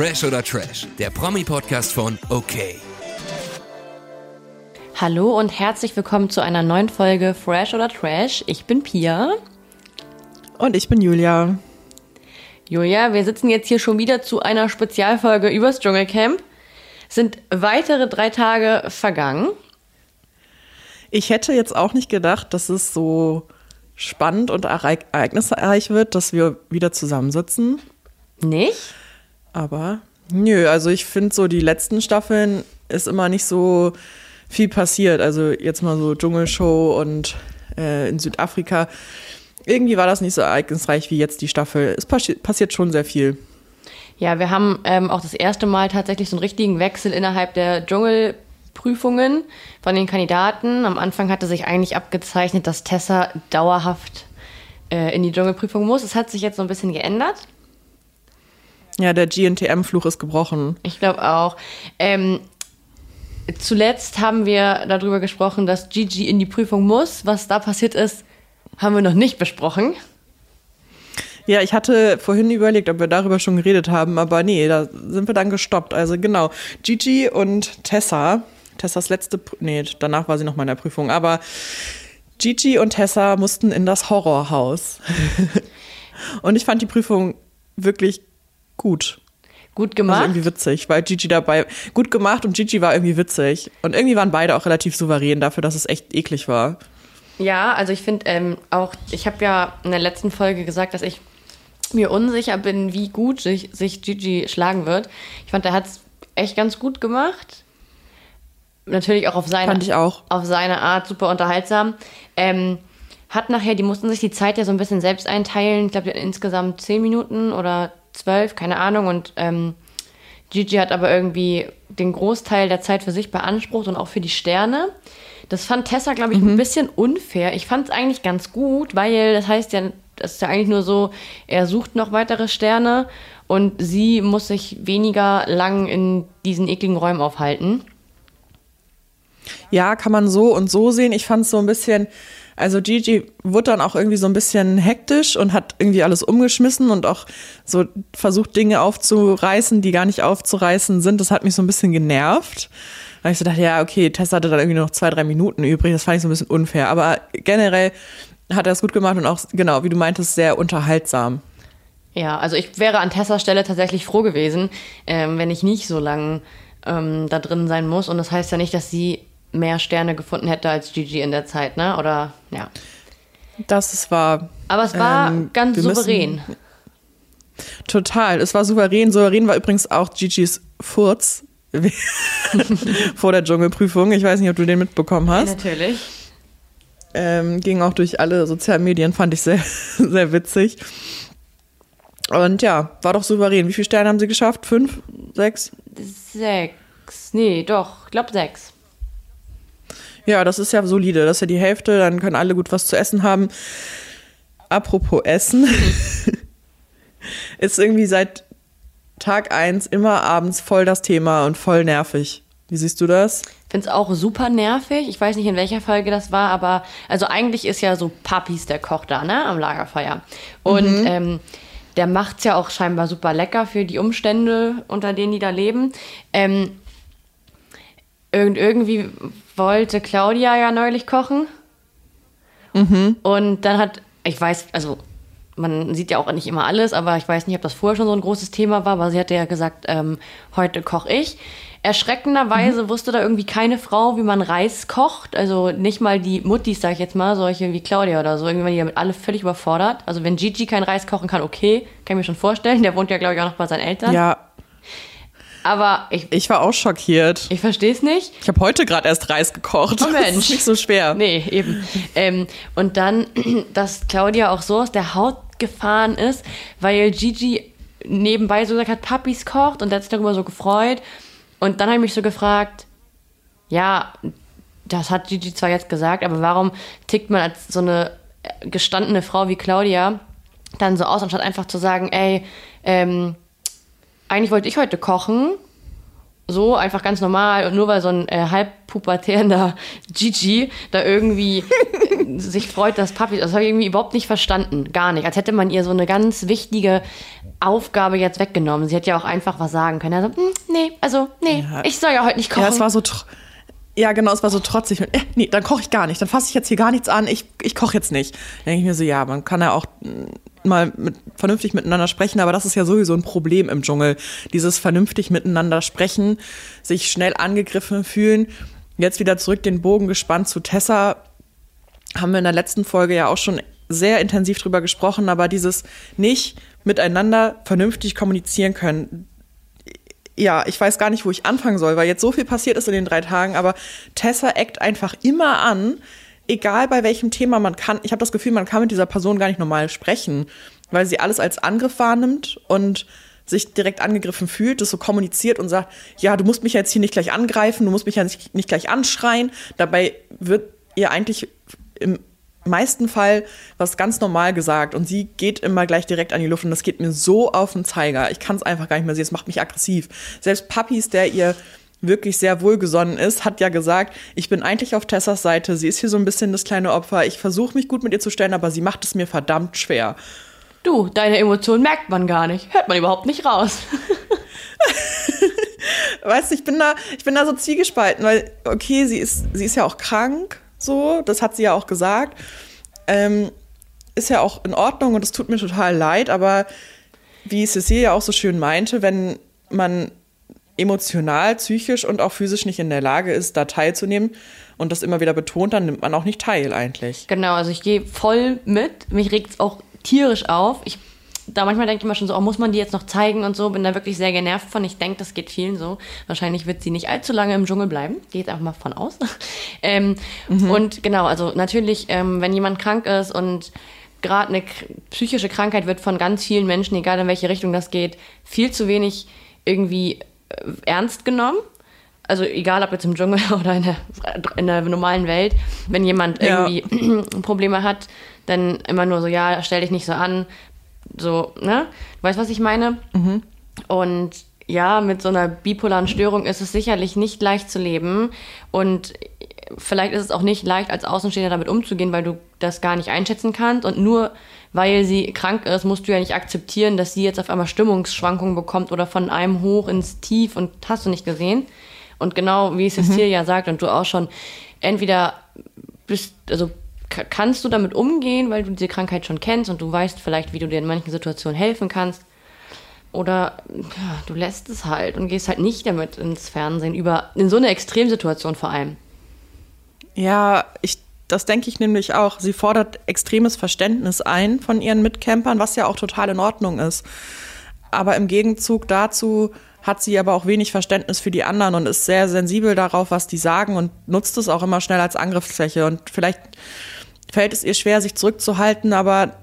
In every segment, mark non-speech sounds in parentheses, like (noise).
Fresh oder Trash, der Promi-Podcast von OK. Hallo und herzlich willkommen zu einer neuen Folge Fresh oder Trash. Ich bin Pia. Und ich bin Julia. Julia, wir sitzen jetzt hier schon wieder zu einer Spezialfolge übers Dschungelcamp. Sind weitere drei Tage vergangen. Ich hätte jetzt auch nicht gedacht, dass es so spannend und ereignisreich wird, dass wir wieder zusammensitzen. Nicht? Aber nö, also ich finde so, die letzten Staffeln ist immer nicht so viel passiert. Also jetzt mal so Dschungelshow und äh, in Südafrika. Irgendwie war das nicht so ereignisreich wie jetzt die Staffel. Es passi passiert schon sehr viel. Ja, wir haben ähm, auch das erste Mal tatsächlich so einen richtigen Wechsel innerhalb der Dschungel Prüfungen von den Kandidaten. Am Anfang hatte sich eigentlich abgezeichnet, dass Tessa dauerhaft äh, in die Dschungelprüfung muss. Es hat sich jetzt so ein bisschen geändert. Ja, der GNTM-Fluch ist gebrochen. Ich glaube auch. Ähm, zuletzt haben wir darüber gesprochen, dass Gigi in die Prüfung muss. Was da passiert ist, haben wir noch nicht besprochen. Ja, ich hatte vorhin überlegt, ob wir darüber schon geredet haben, aber nee, da sind wir dann gestoppt. Also genau, Gigi und Tessa Tessas letzte, nee, danach war sie noch mal in der Prüfung, aber Gigi und Tessa mussten in das Horrorhaus. (laughs) und ich fand die Prüfung wirklich gut. Gut gemacht. Also irgendwie witzig, weil Gigi dabei gut gemacht und Gigi war irgendwie witzig. Und irgendwie waren beide auch relativ souverän dafür, dass es echt eklig war. Ja, also ich finde ähm, auch, ich habe ja in der letzten Folge gesagt, dass ich mir unsicher bin, wie gut sich, sich Gigi schlagen wird. Ich fand, er hat es echt ganz gut gemacht natürlich auch auf seine, auch. auf seine Art super unterhaltsam. Ähm, hat nachher, die mussten sich die Zeit ja so ein bisschen selbst einteilen. Ich glaube, insgesamt zehn Minuten oder zwölf, keine Ahnung. Und ähm, Gigi hat aber irgendwie den Großteil der Zeit für sich beansprucht und auch für die Sterne. Das fand Tessa, glaube ich, mhm. ein bisschen unfair. Ich fand es eigentlich ganz gut, weil das heißt ja, das ist ja eigentlich nur so, er sucht noch weitere Sterne und sie muss sich weniger lang in diesen ekligen Räumen aufhalten. Ja, kann man so und so sehen. Ich fand es so ein bisschen, also Gigi wurde dann auch irgendwie so ein bisschen hektisch und hat irgendwie alles umgeschmissen und auch so versucht, Dinge aufzureißen, die gar nicht aufzureißen sind. Das hat mich so ein bisschen genervt. Habe ich so gedacht, ja, okay, Tessa hatte dann irgendwie noch zwei, drei Minuten übrig. Das fand ich so ein bisschen unfair. Aber generell hat er es gut gemacht und auch, genau, wie du meintest, sehr unterhaltsam. Ja, also ich wäre an Tessas Stelle tatsächlich froh gewesen, ähm, wenn ich nicht so lange ähm, da drin sein muss. Und das heißt ja nicht, dass sie mehr Sterne gefunden hätte als Gigi in der Zeit, ne? Oder ja. Das ist wahr. Aber es war ähm, ganz souverän. Müssen, total. Es war souverän. Souverän war übrigens auch Gigis Furz (laughs) vor der Dschungelprüfung. Ich weiß nicht, ob du den mitbekommen hast. Natürlich. Ähm, ging auch durch alle sozialen Medien, fand ich sehr, (laughs) sehr witzig. Und ja, war doch souverän. Wie viele Sterne haben sie geschafft? Fünf? Sechs? Sechs. Nee, doch, ich glaube sechs. Ja, das ist ja solide. Das ist ja die Hälfte. Dann können alle gut was zu essen haben. Apropos Essen. (laughs) ist irgendwie seit Tag 1 immer abends voll das Thema und voll nervig. Wie siehst du das? Ich finde es auch super nervig. Ich weiß nicht, in welcher Folge das war, aber also eigentlich ist ja so Papis der Koch da, ne, am Lagerfeuer. Und mhm. ähm, der es ja auch scheinbar super lecker für die Umstände, unter denen die da leben. Ähm, irgend, irgendwie wollte Claudia ja neulich kochen. Mhm. Und dann hat, ich weiß, also man sieht ja auch nicht immer alles, aber ich weiß nicht, ob das vorher schon so ein großes Thema war, aber sie hatte ja gesagt, ähm, heute koche ich. Erschreckenderweise mhm. wusste da irgendwie keine Frau, wie man Reis kocht. Also nicht mal die Muttis, sag ich jetzt mal, solche wie Claudia oder so. Irgendwann die damit alle völlig überfordert. Also wenn Gigi kein Reis kochen kann, okay, kann ich mir schon vorstellen. Der wohnt ja, glaube ich, auch noch bei seinen Eltern. Ja, aber ich. Ich war auch schockiert. Ich verstehe es nicht. Ich habe heute gerade erst Reis gekocht. Oh Mensch. Das ist nicht so schwer. Nee, eben. ähm, und dann, (clears throat) dass Claudia auch so aus der Haut gefahren ist, weil Gigi nebenbei so gesagt hat, Papis kocht und hat sich darüber so gefreut. Und dann habe ich mich so gefragt, ja, das hat Gigi zwar jetzt gesagt, aber warum tickt man als so eine gestandene Frau wie Claudia dann so aus, anstatt einfach zu sagen, ey, ähm, eigentlich wollte ich heute kochen so einfach ganz normal und nur weil so ein äh, halbpubertärender (laughs) Gigi da irgendwie äh, sich freut, dass Papi, das habe ich irgendwie überhaupt nicht verstanden, gar nicht. Als hätte man ihr so eine ganz wichtige Aufgabe jetzt weggenommen. Sie hätte ja auch einfach was sagen können. Also, hm, nee, also, nee, Ja. ich soll ja heute nicht kochen. Ja, es war so. Ja, genau, es war so trotzig. Und, äh, nee, dann koche ich gar nicht. Dann fasse ich jetzt hier gar nichts an. Ich, ich koche jetzt nicht. Dann denke ich mir so, ja, man kann ja auch mm, mal mit, vernünftig miteinander sprechen, aber das ist ja sowieso ein Problem im Dschungel. Dieses vernünftig miteinander sprechen, sich schnell angegriffen fühlen. Jetzt wieder zurück den Bogen gespannt zu Tessa. Haben wir in der letzten Folge ja auch schon sehr intensiv drüber gesprochen, aber dieses nicht miteinander vernünftig kommunizieren können, ja, ich weiß gar nicht, wo ich anfangen soll, weil jetzt so viel passiert ist in den drei Tagen, aber Tessa eckt einfach immer an, egal bei welchem Thema man kann. Ich habe das Gefühl, man kann mit dieser Person gar nicht normal sprechen, weil sie alles als Angriff wahrnimmt und sich direkt angegriffen fühlt, das so kommuniziert und sagt, ja, du musst mich jetzt hier nicht gleich angreifen, du musst mich ja nicht, nicht gleich anschreien. Dabei wird ihr eigentlich im meisten Fall was ganz normal gesagt und sie geht immer gleich direkt an die Luft und das geht mir so auf den Zeiger. Ich kann es einfach gar nicht mehr sehen, es macht mich aggressiv. Selbst Papis, der ihr wirklich sehr wohlgesonnen ist, hat ja gesagt, ich bin eigentlich auf Tessas Seite, sie ist hier so ein bisschen das kleine Opfer, ich versuche mich gut mit ihr zu stellen, aber sie macht es mir verdammt schwer. du, deine Emotionen merkt man gar nicht. Hört man überhaupt nicht raus. (laughs) Weißt du, ich bin da, ich bin da so zwiegespalten, weil, okay, sie ist, sie ist ja auch krank, so, das hat sie ja auch gesagt. Ähm, ist ja auch in Ordnung und es tut mir total leid, aber wie Cecile ja auch so schön meinte, wenn man emotional, psychisch und auch physisch nicht in der Lage ist, da teilzunehmen und das immer wieder betont, dann nimmt man auch nicht teil eigentlich. Genau, also ich gehe voll mit. Mich regt es auch tierisch auf. Ich, da manchmal denke ich immer schon so, oh, muss man die jetzt noch zeigen und so. Bin da wirklich sehr genervt von. Ich denke, das geht vielen so. Wahrscheinlich wird sie nicht allzu lange im Dschungel bleiben. Jetzt einfach mal von aus. (laughs) ähm, Und genau, also natürlich, ähm, wenn jemand krank ist und gerade eine psychische Krankheit wird von ganz vielen Menschen, egal in welche Richtung das geht, viel zu wenig irgendwie ernst genommen. Also egal, ob jetzt im Dschungel (laughs) oder in der, in der normalen Welt, wenn jemand Ja. irgendwie (clears throat) Probleme hat, dann immer nur so, ja, stell dich nicht so an, so, ne? Du weißt, was ich meine? Und ja, mit so einer bipolaren Störung ist es sicherlich nicht leicht zu leben und vielleicht ist es auch nicht leicht, als Außenstehender damit umzugehen, weil du das gar nicht einschätzen kannst und nur weil sie krank ist, musst du ja nicht akzeptieren, dass sie jetzt auf einmal Stimmungsschwankungen bekommt oder von einem hoch ins Tief und hast du nicht gesehen. Und genau wie Cecilia ja sagt und du auch schon, entweder bist, also ka- kannst du damit umgehen, weil du diese Krankheit schon kennst und du weißt vielleicht, wie du dir in manchen Situationen helfen kannst. Oder ja, du lässt es halt und gehst halt nicht damit ins Fernsehen über, in so eine Extremsituation vor allem. Ja, ich, das denke ich nämlich auch. Sie fordert extremes Verständnis ein von ihren Mitcampern, was ja auch total in Ordnung ist. Aber im Gegenzug dazu hat sie aber auch wenig Verständnis für die anderen und ist sehr sensibel darauf, was die sagen und nutzt es auch immer schnell als Angriffsfläche. Und vielleicht fällt es ihr schwer, sich zurückzuhalten, aber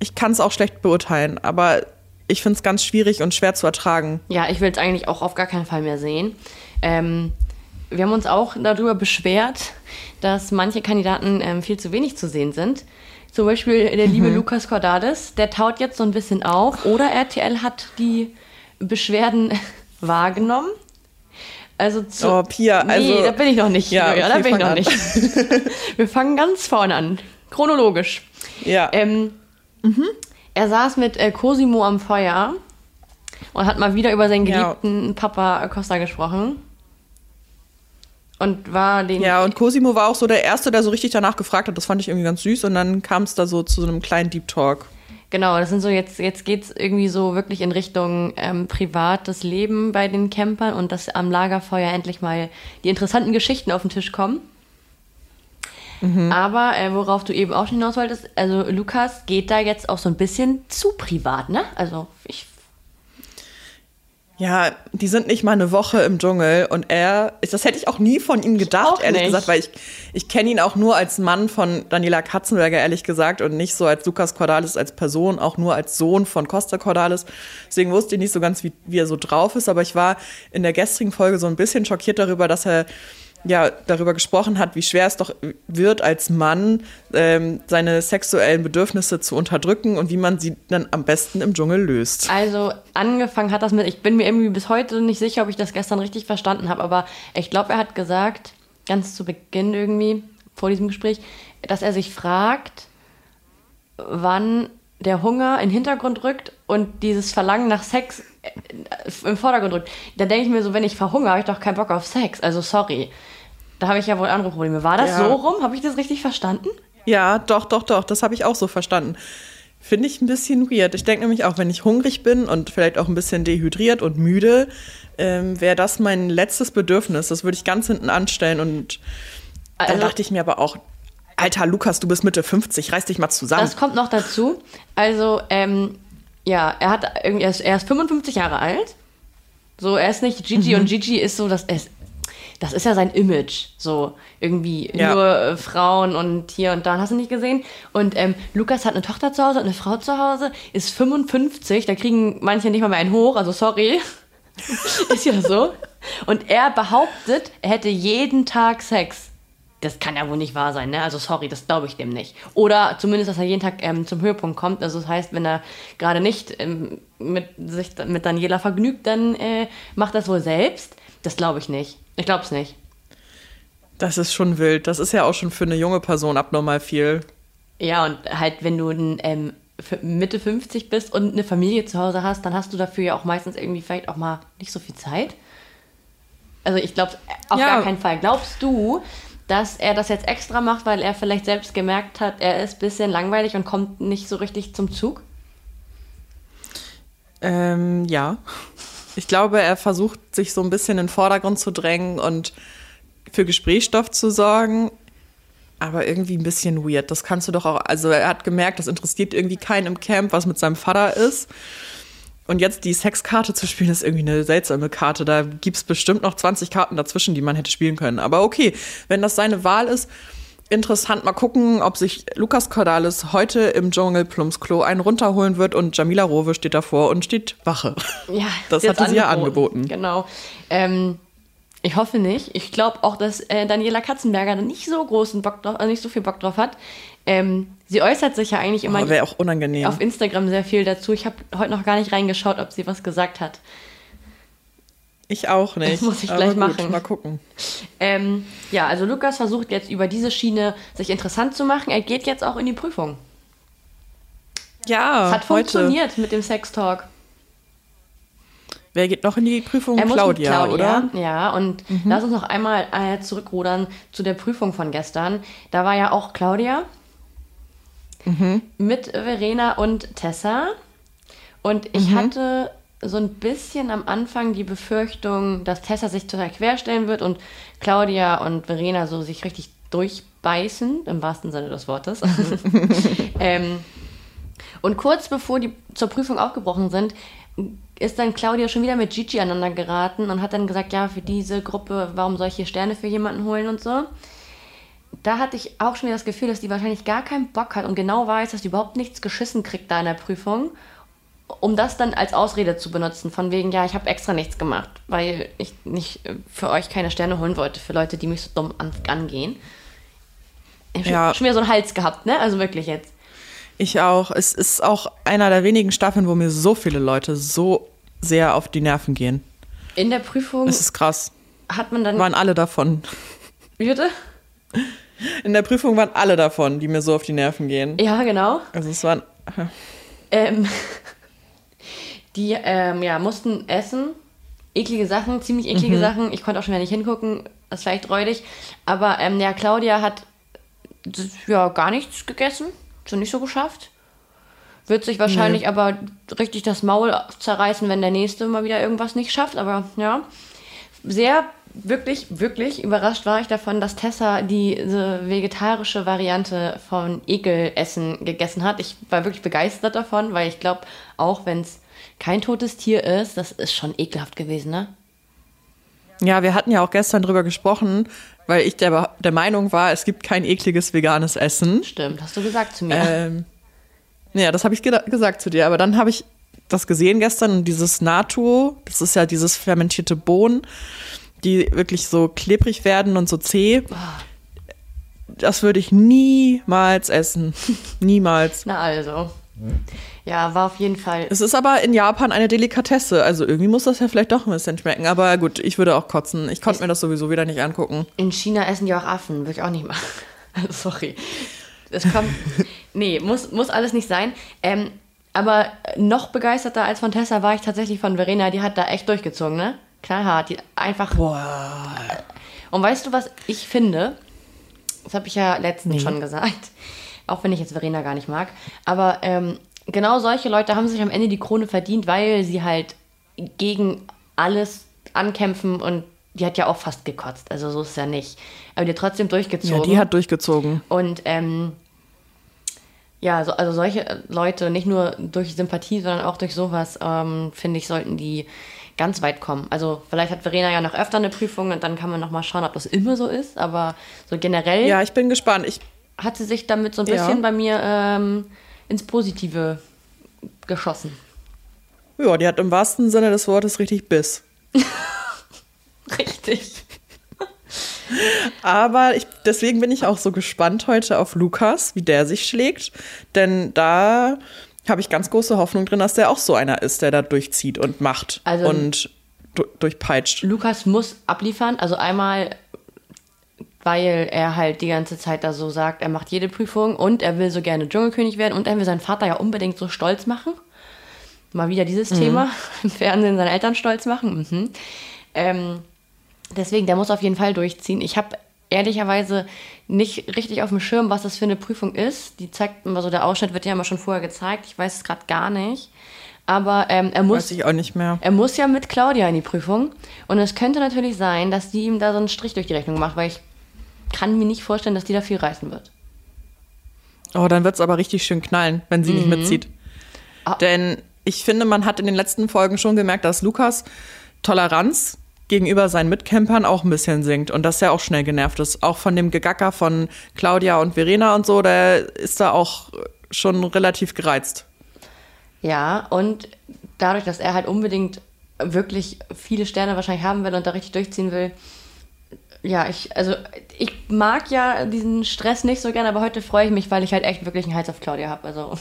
ich kann es auch schlecht beurteilen. Aber ich finde es ganz schwierig und schwer zu ertragen. Ja, ich will es eigentlich auch auf gar keinen Fall mehr sehen. Ähm, wir haben uns auch darüber beschwert, dass manche Kandidaten ähm, viel zu wenig zu sehen sind. Zum Beispiel der liebe Lukas Cordalis, der taut jetzt so ein bisschen auf. Oder RTL hat die Beschwerden (laughs) wahrgenommen. Also zu, Oh, Pia, nee, also- da bin ich noch nicht. Ja, Ja, da okay, bin ich noch an. nicht. (laughs) Wir fangen ganz vorne an, chronologisch. Ja. Ähm, Er saß mit äh, Cosimo am Feuer und hat mal wieder über seinen Ja. geliebten Papa Acosta gesprochen. Und war den. Ja, und Cosimo war auch so der Erste, der so richtig danach gefragt hat. Das fand ich irgendwie ganz süß. Und dann kam es da so zu so einem kleinen Deep Talk. Genau, das sind so jetzt, jetzt geht's irgendwie so wirklich in Richtung ähm, privates Leben bei den Campern und dass am Lagerfeuer endlich mal die interessanten Geschichten auf den Tisch kommen. Aber äh, worauf du eben auch schon hinaus wolltest, also Lukas geht da jetzt auch so ein bisschen zu privat, ne? Also ich Ja, die sind nicht mal eine Woche im Dschungel und er, das hätte ich auch nie von ihm gedacht, ehrlich nicht. gesagt, weil ich, ich kenne ihn auch nur als Mann von Daniela Katzenberger, ehrlich gesagt, und nicht so als Lukas Cordalis als Person, auch nur als Sohn von Costa Cordalis. Deswegen wusste ich nicht so ganz, wie, wie er so drauf ist, aber ich war in der gestrigen Folge so ein bisschen schockiert darüber, dass er ja darüber gesprochen hat, wie schwer es doch wird, als Mann ähm, seine sexuellen Bedürfnisse zu unterdrücken und wie man sie dann am besten im Dschungel löst. Also angefangen hat das mit, ich bin mir irgendwie bis heute nicht sicher, ob ich das gestern richtig verstanden habe, aber ich glaube, er hat gesagt, ganz zu Beginn irgendwie, vor diesem Gespräch, dass er sich fragt, wann der Hunger in den Hintergrund rückt und dieses Verlangen nach Sex äh, im Vordergrund rückt. Da denke ich mir so, wenn ich verhungere, habe ich doch keinen Bock auf Sex. Also sorry. Da habe ich ja wohl andere Probleme. War das Ja. so rum? Habe ich das richtig verstanden? Ja, doch, doch, doch, das habe ich auch so verstanden. Finde ich ein bisschen weird. Ich denke nämlich auch, wenn ich hungrig bin und vielleicht auch ein bisschen dehydriert und müde, ähm, wäre das mein letztes Bedürfnis. Das würde ich ganz hinten anstellen und da Also- dachte ich mir aber auch, Alter, Lukas, du bist Mitte 50, reiß dich mal zusammen. Das kommt noch dazu. Also, ähm, ja, er hat irgendwie, er ist, er ist 55 Jahre alt. So, er ist nicht Gigi und Gigi ist so, dass es, das ist ja sein Image. So, irgendwie Ja. nur äh, Frauen und hier und da, hast du nicht gesehen? Und ähm, Lukas hat eine Tochter zu Hause und eine Frau zu Hause, ist 55, da kriegen manche nicht mal mehr einen hoch, also sorry. (laughs) ist ja so. Und er behauptet, er hätte jeden Tag Sex. Das kann ja wohl nicht wahr sein, ne? Also sorry, das glaube ich dem nicht. Oder zumindest, dass er jeden Tag ähm, zum Höhepunkt kommt. Also das heißt, wenn er gerade nicht ähm, mit sich mit Daniela vergnügt, dann äh, macht er es wohl selbst. Das glaube ich nicht. Ich glaube es nicht. Das ist schon wild. Das ist ja auch schon für eine junge Person abnormal viel. Ja, und halt, wenn du ein, ähm, Mitte 50 bist und eine Familie zu Hause hast, dann hast du dafür ja auch meistens irgendwie vielleicht auch mal nicht so viel Zeit. Also ich glaube auf Ja. gar keinen Fall. Glaubst du, dass er das jetzt extra macht, weil er vielleicht selbst gemerkt hat, er ist ein bisschen langweilig und kommt nicht so richtig zum Zug? Ähm, ja. Ich glaube, er versucht, sich so ein bisschen in den Vordergrund zu drängen und für Gesprächsstoff zu sorgen. Aber irgendwie ein bisschen weird. Das kannst du doch auch. Also, er hat gemerkt, das interessiert irgendwie keinen im Camp, was mit seinem Vater ist. Und jetzt die Sexkarte zu spielen, ist irgendwie eine seltsame Karte. Da gibt es bestimmt noch 20 Karten dazwischen, die man hätte spielen können. Aber okay, wenn das seine Wahl ist, interessant. Mal gucken, ob sich Lukas Cordalis heute im Dschungel Plumpsklo einen runterholen wird und Jamila Rowe steht davor und steht Wache. Ja, (laughs) Das hatte sie ja angeboten. Genau. Ähm, ich hoffe nicht. Ich glaube auch, dass äh, Daniela Katzenberger da nicht so großen Bock drauf, also nicht so viel Bock drauf hat. Ähm, sie äußert sich ja eigentlich immer Aber wäre auch unangenehm. auf Instagram sehr viel dazu. Ich habe heute noch gar nicht reingeschaut, ob sie was gesagt hat. Ich auch nicht. Das muss ich gleich gut, machen. Mal gucken. Ähm, ja, also Lukas versucht jetzt über diese Schiene sich interessant zu machen. Er geht jetzt auch in die Prüfung. Ja, Es hat heute. funktioniert mit dem Sextalk. Wer geht noch in die Prüfung? Er Claudia, Claudia, oder? Ja, und lass uns noch einmal äh, zurückrudern zu der Prüfung von gestern. Da war ja auch Claudia mit Verena und Tessa. Und ich hatte so ein bisschen am Anfang die Befürchtung, dass Tessa sich total querstellen wird und Claudia und Verena so sich richtig durchbeißen, im wahrsten Sinne des Wortes. (laughs) ähm, und kurz bevor die zur Prüfung aufgebrochen sind, ist dann Claudia schon wieder mit Gigi aneinander geraten und hat dann gesagt, ja, für diese Gruppe, warum soll ich hier Sterne für jemanden holen und so. Da hatte ich auch schon wieder das Gefühl, dass die wahrscheinlich gar keinen Bock hat und genau weiß, dass die überhaupt nichts geschissen kriegt da in der Prüfung, um das dann als Ausrede zu benutzen, von wegen, ja, ich habe extra nichts gemacht, weil ich nicht äh, für euch keine Sterne holen wollte, für Leute, die mich so dumm an, angehen. Ich Ja. Schon wieder so einen Hals gehabt, ne? Also wirklich jetzt. Ich auch. Es ist auch einer der wenigen Staffeln, wo mir so viele Leute so sehr auf die Nerven gehen. In der Prüfung Es ist krass. hat man dann. Waren alle davon. Wie bitte? In der Prüfung waren alle davon, die mir so auf die Nerven gehen. Ja, genau. Also es waren. Ähm, die ähm, ja, mussten essen. Eklige Sachen, ziemlich eklige Sachen. Ich konnte auch schon wieder nicht hingucken. Das war echt räudig. Aber ähm, ja, Claudia hat ja gar nichts gegessen. So nicht so geschafft. Wird sich wahrscheinlich aber richtig das Maul zerreißen, wenn der nächste mal wieder irgendwas nicht schafft. Aber ja, sehr, wirklich, wirklich überrascht war ich davon, dass Tessa diese vegetarische Variante von Ekelessen gegessen hat. Ich war wirklich begeistert davon, weil ich glaube, auch wenn es kein totes Tier ist, das ist schon ekelhaft gewesen, ne? Ja, wir hatten ja auch gestern drüber gesprochen, weil ich der, der Meinung war, es gibt kein ekliges veganes Essen. Stimmt, hast du gesagt zu mir. Ähm, ja, das habe ich geda- gesagt zu dir. Aber dann habe ich das gesehen gestern und dieses Natto, das ist ja dieses fermentierte Bohnen, die wirklich so klebrig werden und so zäh. Das würde ich niemals essen. (laughs) Niemals. Na also. Ja, war auf jeden Fall. Es ist aber in Japan eine Delikatesse. Also irgendwie muss das ja vielleicht doch ein bisschen schmecken. Aber gut, ich würde auch kotzen. Ich konnte mir das sowieso wieder nicht angucken. In China essen die auch Affen, würde ich auch nicht machen. (laughs) Sorry. Es kommt. (laughs) nee, muss, muss alles nicht sein. Ähm, aber noch begeisterter als von Tessa war ich tatsächlich von Verena. Die hat da echt durchgezogen, ne? Knallhart. Die einfach. Boah. Und weißt du, was ich finde? Das habe ich ja letztens schon gesagt. Auch wenn ich jetzt Verena gar nicht mag. Aber ähm, genau solche Leute haben sich am Ende die Krone verdient, weil sie halt gegen alles ankämpfen und die hat ja auch fast gekotzt. Also so ist es ja nicht. Aber die hat trotzdem durchgezogen. Ja, die hat durchgezogen. Und ähm, ja, so, also solche Leute, nicht nur durch Sympathie, sondern auch durch sowas, ähm, finde ich, sollten die ganz weit kommen. Also vielleicht hat Verena ja noch öfter eine Prüfung und dann kann man noch mal schauen, ob das immer so ist. Aber so generell Ja, ich bin gespannt. Ich, hat sie sich damit so ein Ja. bisschen bei mir ähm, ins Positive geschossen. ja, die hat im wahrsten Sinne des Wortes richtig Biss. (laughs) Richtig. Aber ich, deswegen bin ich auch so gespannt heute auf Lukas, wie der sich schlägt. Denn da habe ich ganz große Hoffnung drin, dass der auch so einer ist, der da durchzieht und macht Also- und du, durchpeitscht. Lukas muss abliefern. Also einmal, weil er halt die ganze Zeit da so sagt, er macht jede Prüfung und er will so gerne Dschungelkönig werden und er will seinen Vater ja unbedingt so stolz machen. Mal wieder dieses Thema, (laughs) im Fernsehen seine Eltern stolz machen. Mhm. Ähm, deswegen, der muss auf jeden Fall durchziehen. Ich habe ehrlicherweise nicht richtig auf dem Schirm, was das für eine Prüfung ist. Die zeigt immer so, der Ausschnitt wird ja immer schon vorher gezeigt. Ich weiß es gerade gar nicht. Aber ähm, er muss Weiß ich auch nicht mehr. er muss ja mit Claudia in die Prüfung. Und es könnte natürlich sein, dass die ihm da so einen Strich durch die Rechnung macht, weil ich kann mir nicht vorstellen, dass die da viel reißen wird. Oh, dann wird es aber richtig schön knallen, wenn sie nicht mitzieht. Ah. Denn ich finde, man hat in den letzten Folgen schon gemerkt, dass Lukas Toleranz gegenüber seinen Mitcampern auch ein bisschen sinkt und dass er auch schnell genervt ist. Auch von dem Gegacker von Claudia und Verena und so, der ist da auch schon relativ gereizt. Ja, und dadurch, dass er halt unbedingt wirklich viele Sterne wahrscheinlich haben will und da richtig durchziehen will, ja, ich, also ich mag ja diesen Stress nicht so gerne, aber heute freue ich mich, weil ich halt echt wirklich einen Hals auf Claudia habe. Also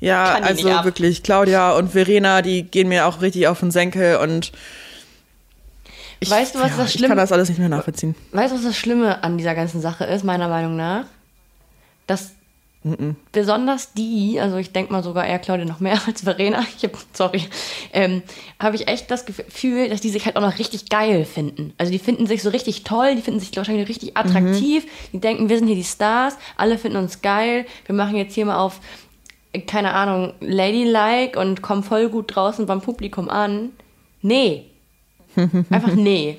Ja, (laughs) also wirklich, Claudia und Verena, die gehen mir auch richtig auf den Senkel und ich, Weißt du, was ja, das Ich Schlimm- kann das alles nicht mehr nachvollziehen. Weißt du, was das Schlimme an dieser ganzen Sache ist, meiner Meinung nach? Dass besonders die, also ich denke mal sogar eher Claudia noch mehr (laughs) als Verena, ich hab, sorry, ähm, habe ich echt das Gefühl, dass die sich halt auch noch richtig geil finden. Also die finden sich so richtig toll, die finden sich wahrscheinlich richtig attraktiv, die denken, wir sind hier die Stars, alle finden uns geil, wir machen jetzt hier mal auf, keine Ahnung, Ladylike und kommen voll gut draußen beim Publikum an. Nee. (laughs) Einfach nee.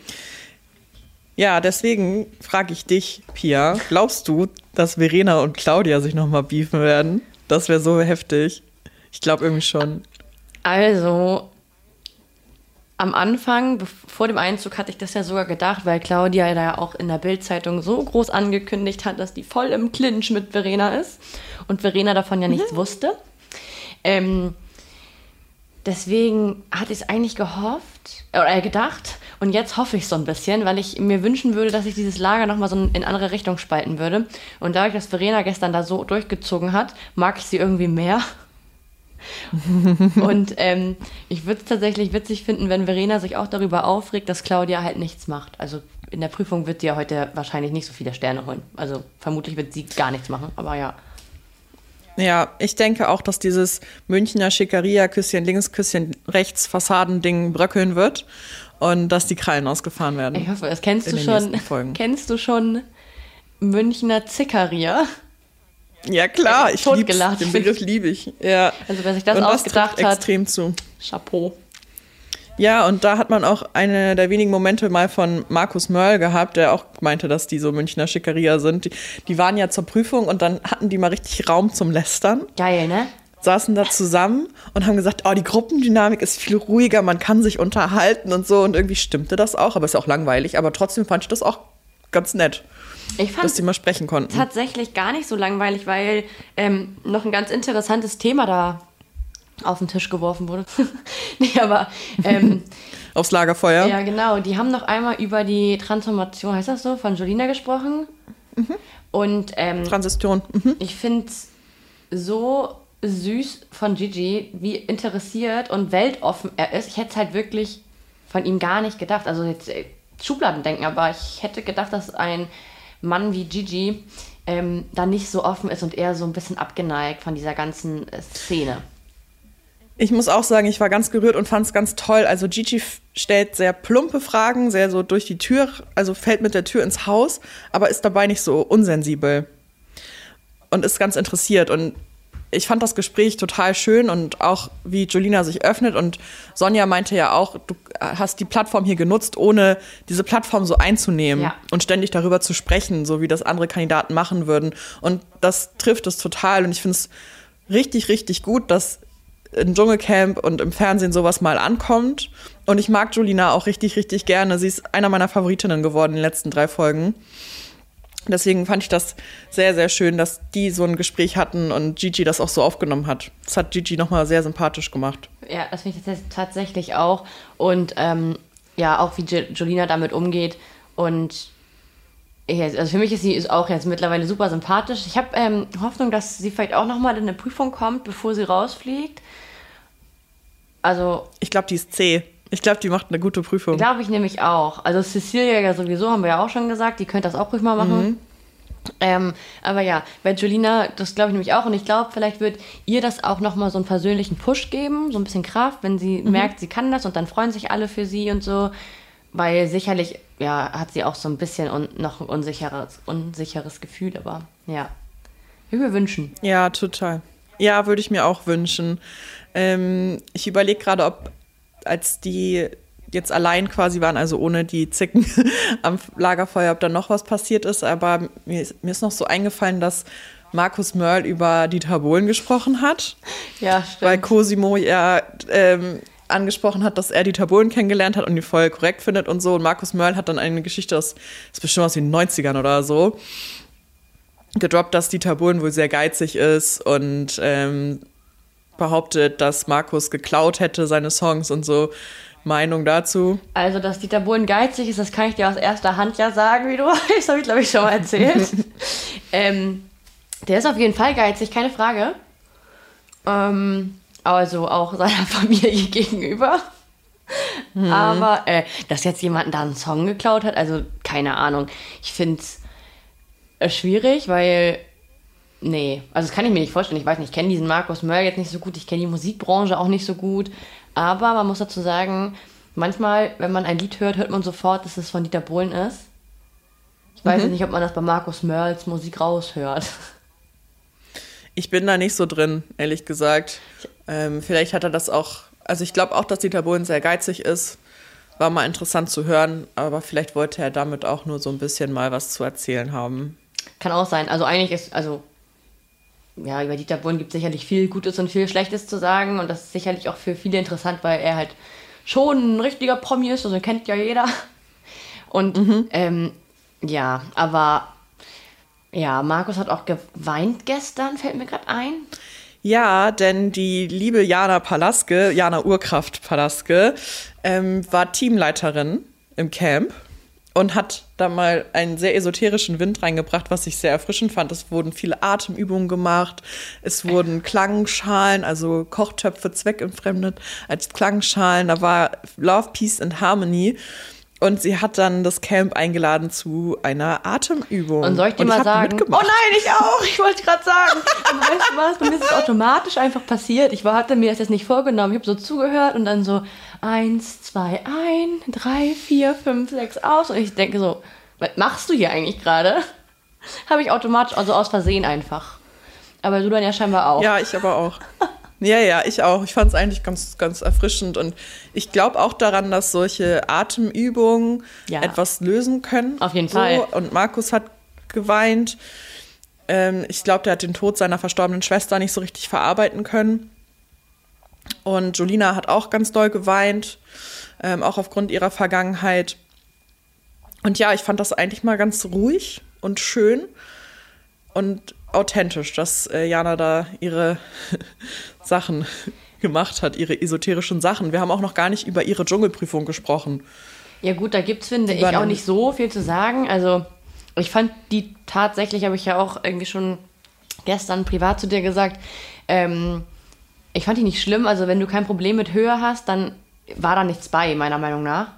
Ja, deswegen frage ich dich, Pia, glaubst du, dass Verena und Claudia sich nochmal beefen werden? Das wäre so heftig. Ich glaube irgendwie schon. Also, am Anfang, vor dem Einzug, hatte ich das ja sogar gedacht, weil Claudia da ja auch in der Bildzeitung so groß angekündigt hat, dass die voll im Clinch mit Verena ist und Verena davon ja nichts wusste. Ähm, deswegen hatte ich es eigentlich gehofft oder gedacht und jetzt hoffe ich so ein bisschen, weil ich mir wünschen würde, dass sich dieses Lager nochmal so in andere Richtung spalten würde. Und dadurch, dass Verena gestern da so durchgezogen hat, mag ich sie irgendwie mehr. (laughs) Und ähm, ich würde es tatsächlich witzig finden, wenn Verena sich auch darüber aufregt, dass Claudia halt nichts macht. Also in der Prüfung wird sie ja heute wahrscheinlich nicht so viele Sterne holen. Also vermutlich wird sie gar nichts machen, aber ja. Ja, ich denke auch, dass dieses Münchner Schickeria, Küsschen links, Küsschen rechts, Fassadending bröckeln wird und dass die Krallen ausgefahren werden. Ich hoffe, das kennst du schon. Kennst du schon Münchner Zickeria? Ja, klar, ich lieb's. Totgelacht. Den Begriff liebe ich. Ja. Also wer sich das und ausgedacht trifft hat, extrem zu. Chapeau. Ja, und da hat man auch eine der wenigen Momente mal von Markus Mörl gehabt, der auch meinte, dass die so Münchner Schickeria sind. Die, die waren ja zur Prüfung und dann hatten die mal richtig Raum zum Lästern, Geil, ne? Saßen da zusammen und haben gesagt, oh, die Gruppendynamik ist viel ruhiger, man kann sich unterhalten und so. Und irgendwie stimmte das auch, aber ist auch langweilig. Aber trotzdem fand ich das auch ganz nett, Ich fand dass die mal sprechen konnten. tatsächlich gar nicht so langweilig, weil ähm, noch ein ganz interessantes Thema da auf den Tisch geworfen wurde. (laughs) nee, aber ähm, (laughs) Aufs Lagerfeuer. ja, genau. Die haben noch einmal über die Transformation, heißt das so, von Jolina gesprochen. Und ähm, Transition. Mhm. ich finde es so süß von Gigi, wie interessiert und weltoffen er ist. Ich hätte es halt wirklich von ihm gar nicht gedacht. Also jetzt äh, Schubladen denken, aber ich hätte gedacht, dass ein Mann wie Gigi ähm, da nicht so offen ist und eher so ein bisschen abgeneigt von dieser ganzen äh, Szene. Ich muss auch sagen, ich war ganz gerührt und fand es ganz toll. Also Gigi stellt sehr plumpe Fragen, sehr so durch die Tür, also fällt mit der Tür ins Haus, aber ist dabei nicht so unsensibel und ist ganz interessiert. Und ich fand das Gespräch total schön und auch wie Jolina sich öffnet und Sonja meinte ja auch, du hast die Plattform hier genutzt, ohne diese Plattform so einzunehmen Ja. und ständig darüber zu sprechen, so wie das andere Kandidaten machen würden. Und das trifft es total und ich finde es richtig, richtig gut, dass im Dschungelcamp und im Fernsehen sowas mal ankommt. Und ich mag Julina auch richtig, richtig gerne. Sie ist einer meiner Favoritinnen geworden in den letzten drei Folgen. Deswegen fand ich das sehr, sehr schön, dass die so ein Gespräch hatten und Gigi das auch so aufgenommen hat. Das hat Gigi nochmal sehr sympathisch gemacht. Ja, das finde ich tats- tatsächlich auch. Und ähm, ja, auch wie Jo- Jolina damit umgeht. Und also für mich ist sie auch jetzt mittlerweile super sympathisch. Ich habe ähm, Hoffnung, dass sie vielleicht auch nochmal in eine Prüfung kommt, bevor sie rausfliegt. Also Ich glaube, die ist C. Ich glaube, die macht eine gute Prüfung. glaube ich nämlich auch. Also Cecilia ja sowieso, haben wir ja auch schon gesagt, die könnte das auch ruhig mal machen. Ähm, aber ja, bei Julina, das glaube ich nämlich auch. Und ich glaube, vielleicht wird ihr das auch nochmal so einen persönlichen Push geben, so ein bisschen Kraft, wenn sie merkt, sie kann das und dann freuen sich alle für sie und so. Weil sicherlich, ja, hat sie auch so ein bisschen un noch ein unsicheres, unsicheres Gefühl, aber ja. Ich würde mir wünschen. Ja, total. Ja, würde ich mir auch wünschen. Ähm, ich überlege gerade, ob als die jetzt allein quasi waren, also ohne die Zicken (laughs) am Lagerfeuer, ob da noch was passiert ist. Aber mir ist, mir ist noch so eingefallen, dass Markus Mörl über Dieter Bohlen gesprochen hat, Ja, stimmt. weil Cosimo ja ähm, angesprochen hat, dass er Dieter Bohlen kennengelernt hat und ihn voll korrekt findet und so. Und Markus Mörl hat dann eine Geschichte aus, das ist bestimmt aus den 90ern oder so, gedroppt, dass Dieter Bohlen wohl sehr geizig ist und ähm, behauptet, dass Markus geklaut hätte, seine Songs und so. Meinung dazu? Also, dass Dieter Bohlen geizig ist, das kann ich dir aus erster Hand ja sagen, wie du (laughs) weißt. Habe ich, glaube ich, schon mal erzählt. (laughs) ähm, der ist auf jeden Fall geizig, keine Frage. Ähm, also auch seiner (laughs) Familie gegenüber. Aber, äh, dass jetzt jemand da einen Song geklaut hat, also keine Ahnung. Ich finde es schwierig, weil. Nee, also das kann ich mir nicht vorstellen. Ich weiß nicht, ich kenne diesen Markus Mörl jetzt nicht so gut, ich kenne die Musikbranche auch nicht so gut. Aber man muss dazu sagen, manchmal, wenn man ein Lied hört, hört man sofort, dass es von Dieter Bohlen ist. Ich weiß jetzt nicht, ob man das bei Markus Mörls Musik raushört. (laughs) Ich bin da nicht so drin, ehrlich gesagt. Ähm, vielleicht hat er das auch. Also ich glaube auch, dass Dieter Bohlen sehr geizig ist. War mal interessant zu hören, aber vielleicht wollte er damit auch nur so ein bisschen mal was zu erzählen haben. Kann auch sein. Also eigentlich ist, also ja, über Dieter Bohlen gibt es sicherlich viel Gutes und viel Schlechtes zu sagen und das ist sicherlich auch für viele interessant, weil er halt schon ein richtiger Promi ist, also kennt ja jeder. Und ähm, ja, aber ja, Markus hat auch geweint gestern, fällt mir gerade ein. Ja, denn die liebe Jana Palaske, Jana Urkraft Palaske, ähm, war Teamleiterin im Camp und hat da mal einen sehr esoterischen Wind reingebracht, was ich sehr erfrischend fand. Es wurden viele Atemübungen gemacht, es wurden Klangschalen, also Kochtöpfe zweckentfremdet als Klangschalen. Da war Love, Peace and Harmony. Und sie hat dann das Camp eingeladen zu einer Atemübung. Und soll ich dir Und mal sagen? mitgemacht. Oh nein, ich auch. Ich wollte gerade sagen. Aber weißt du was? Bei mir ist es automatisch einfach passiert. Ich war, hatte mir das jetzt nicht vorgenommen. Ich habe so zugehört und dann so eins, zwei, ein, drei, vier, fünf, sechs aus. Und ich denke so, was machst du hier eigentlich gerade? Habe ich automatisch, also aus Versehen einfach. Aber du dann ja scheinbar auch. Ja, ich aber auch. (laughs) Ja, ja, ich auch. Ich fand es eigentlich ganz, ganz erfrischend und ich glaube auch daran, dass solche Atemübungen Ja. etwas lösen können. Auf jeden Fall. Und Markus hat geweint. Ähm, ich glaube, der hat den Tod seiner verstorbenen Schwester nicht so richtig verarbeiten können. Und Jolina hat auch ganz doll geweint, ähm, auch aufgrund ihrer Vergangenheit. Und ja, ich fand das eigentlich mal ganz ruhig und schön und authentisch, dass äh, Jana da ihre (laughs) Sachen (laughs) gemacht hat, ihre esoterischen Sachen. Wir haben auch noch gar nicht über ihre Dschungelprüfung gesprochen. Ja gut, da gibt's finde Die ich, auch nicht so viel zu sagen. Also ich fand die tatsächlich, habe ich ja auch irgendwie schon gestern privat zu dir gesagt, ähm, ich fand die nicht schlimm. Also wenn du kein Problem mit Höhe hast, dann war da nichts bei, meiner Meinung nach.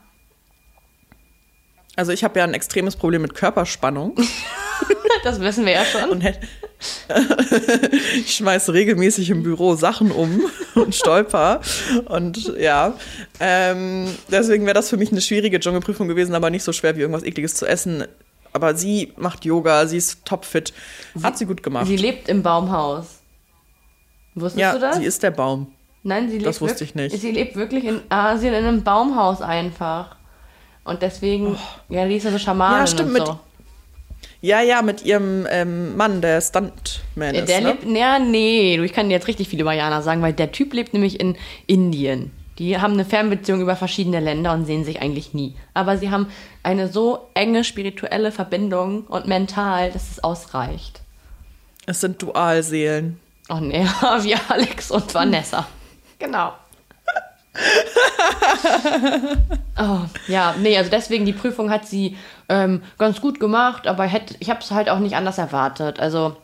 Also ich habe ja ein extremes Problem mit Körperspannung (laughs) (laughs) Das wissen wir ja schon. (laughs) ich schmeiße regelmäßig im Büro Sachen um und stolper. Und ja, ähm, deswegen wäre das für mich eine schwierige Dschungelprüfung gewesen, aber nicht so schwer wie irgendwas Ekliges zu essen. Aber sie macht Yoga, sie ist topfit. Hat sie gut gemacht. Sie lebt im Baumhaus. Wusstest ja, du das? sie ist der Baum. Nein, sie lebt Das wusste ich nicht. Sie lebt wirklich in Asien in einem Baumhaus einfach. Und deswegen, ja, die ist ja so Schamanin Oh. Ja, stimmt, und so. Ja, ja, mit ihrem ähm, Mann, der Stuntman Ja, ist. der ne? lebt, ja, nee, du, ich kann dir jetzt richtig viel über Jana sagen, weil der Typ lebt nämlich in Indien. Die haben eine Fernbeziehung über verschiedene Länder und sehen sich eigentlich nie. Aber sie haben eine so enge spirituelle Verbindung und mental, dass es ausreicht. Es sind Dualseelen. Oh nee, (laughs) wie Alex und Vanessa. Genau. Oh, (laughs) ja, nee, also deswegen die Prüfung hat sie ähm, ganz gut gemacht, aber hätte, ich habe es halt auch nicht anders erwartet. Also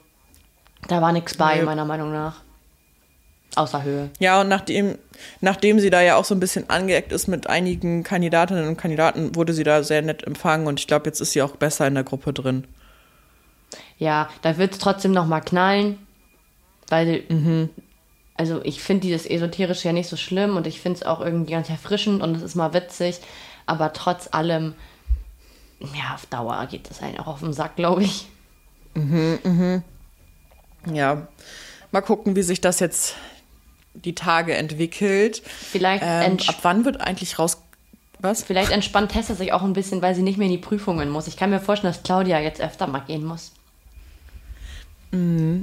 da war nichts bei, Nee. meiner Meinung nach. Außer Höhe. Ja, und nachdem, nachdem sie da ja auch so ein bisschen angeeckt ist mit einigen Kandidatinnen und Kandidaten, wurde sie da sehr nett empfangen und ich glaube, jetzt ist sie auch besser in der Gruppe drin. Ja, da wird es trotzdem noch mal knallen, weil, also ich finde dieses Esoterische ja nicht so schlimm und ich finde es auch irgendwie ganz erfrischend und es ist mal witzig, aber trotz allem, ja, auf Dauer geht das einen auch auf den Sack, glaube ich. Ja, mal gucken, wie sich das jetzt die Tage entwickelt. Vielleicht, Ähm, ab wann wird eigentlich raus... Was? vielleicht entspannt Tessa sich auch ein bisschen, weil sie nicht mehr in die Prüfungen muss. Ich kann mir vorstellen, dass Claudia jetzt öfter mal gehen muss.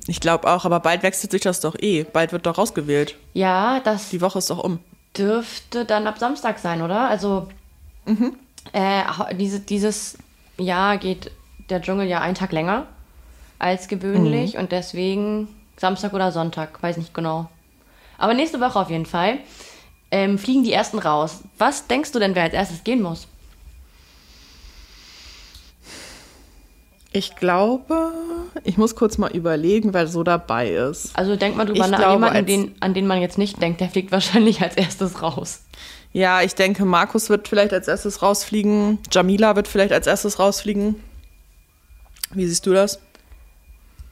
Ich glaube auch, aber bald wechselt sich das doch eh. Bald wird doch rausgewählt. Ja, das Die Woche ist doch um. dürfte dann ab Samstag sein, oder? Also äh, ha- diese, dieses Jahr geht der Dschungel ja einen Tag länger als gewöhnlich und deswegen Samstag oder Sonntag, weiß nicht genau. Aber nächste Woche auf jeden Fall ähm, fliegen die ersten raus. Was denkst du denn, wer als erstes gehen muss? Ich glaube, ich muss kurz mal überlegen, wer so dabei ist. Also denk mal drüber Ich nach, glaube, jemanden, als- den, an den man jetzt nicht denkt, der fliegt wahrscheinlich als erstes raus. Ja, ich denke, Markus wird vielleicht als erstes rausfliegen. Jamila wird vielleicht als erstes rausfliegen. Wie siehst du das?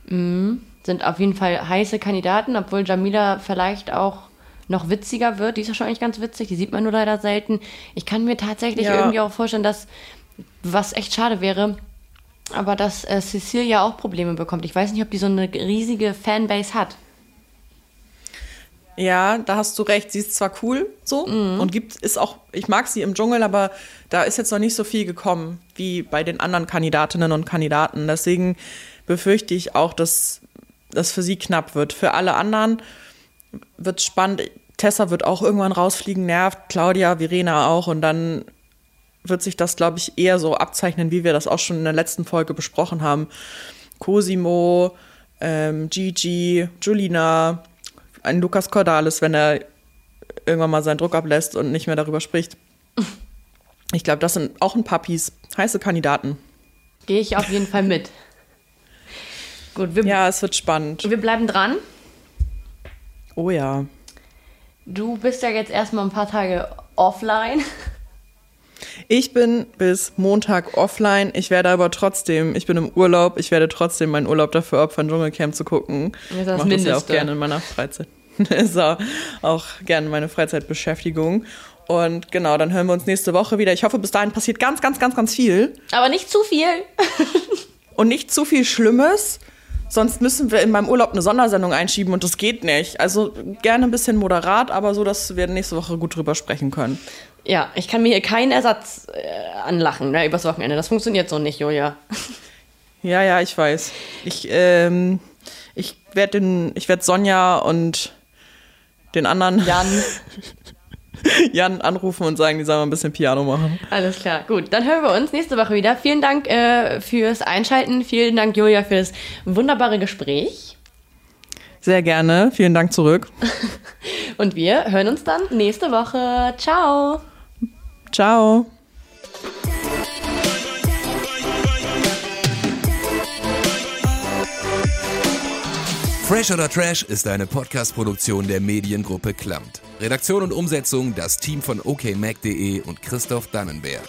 Sind auf jeden Fall heiße Kandidaten, obwohl Jamila vielleicht auch noch witziger wird. Die ist ja schon eigentlich ganz witzig, die sieht man nur leider selten. Ich kann mir tatsächlich Ja. irgendwie auch vorstellen, dass, was echt schade wäre, aber dass äh, Cecilia auch Probleme bekommt. Ich weiß nicht, ob die so eine riesige Fanbase hat. Ja, da hast du recht. Sie ist zwar cool so und gibt ist auch, ich mag sie im Dschungel, aber da ist jetzt noch nicht so viel gekommen wie bei den anderen Kandidatinnen und Kandidaten. Deswegen befürchte ich auch, dass das für sie knapp wird. Für alle anderen wird spannend. Tessa wird auch irgendwann rausfliegen, nervt. Claudia, Verena auch und dann wird sich das, glaube ich, eher so abzeichnen, wie wir das auch schon in der letzten Folge besprochen haben. Cosimo, ähm, Gigi, Julina, ein Lukas Cordalis, wenn er irgendwann mal seinen Druck ablässt und nicht mehr darüber spricht. (laughs) Ich glaube, das sind auch ein Puppies, heiße Kandidaten. Gehe ich auf jeden Fall mit. (laughs) Gut, wir, Ja, es wird spannend. wir bleiben dran. Oh ja. Du bist ja jetzt erstmal ein paar Tage offline. Ich bin bis Montag offline. Ich werde aber trotzdem, ich bin im Urlaub, ich werde trotzdem meinen Urlaub dafür opfern, Dschungelcamp zu gucken. Das ist das ich mache das ja auch gerne in meiner Freizeit. (laughs) ist auch, auch gerne meine Freizeitbeschäftigung. Und genau, dann hören wir uns nächste Woche wieder. Ich hoffe, bis dahin passiert ganz, ganz, ganz, ganz viel. Aber nicht zu viel. (laughs) Und nicht zu viel Schlimmes. Sonst müssen wir in meinem Urlaub eine Sondersendung einschieben und das geht nicht. Also gerne ein bisschen moderat, aber so, dass wir nächste Woche gut drüber sprechen können. Ja, ich kann mir hier keinen Ersatz äh, anlachen ne, übers Wochenende. Das funktioniert so nicht, Julia. (laughs) Ja, ja, ich weiß. Ich, ähm, ich werde den, ich werde Sonja und den anderen (laughs) Jan, Jan anrufen und sagen, die sollen mal ein bisschen Piano machen. alles klar. Gut, dann hören wir uns nächste Woche wieder. Vielen Dank äh, fürs Einschalten. Vielen Dank, Julia, für das wunderbare Gespräch. Sehr gerne. Vielen Dank zurück. (laughs) Und wir hören uns dann nächste Woche. Ciao. Ciao. Fresh oder Trash ist eine Podcast-Produktion der Mediengruppe Klamt. Redaktion und Umsetzung das Team von okmac.de und Christoph Dannenberg.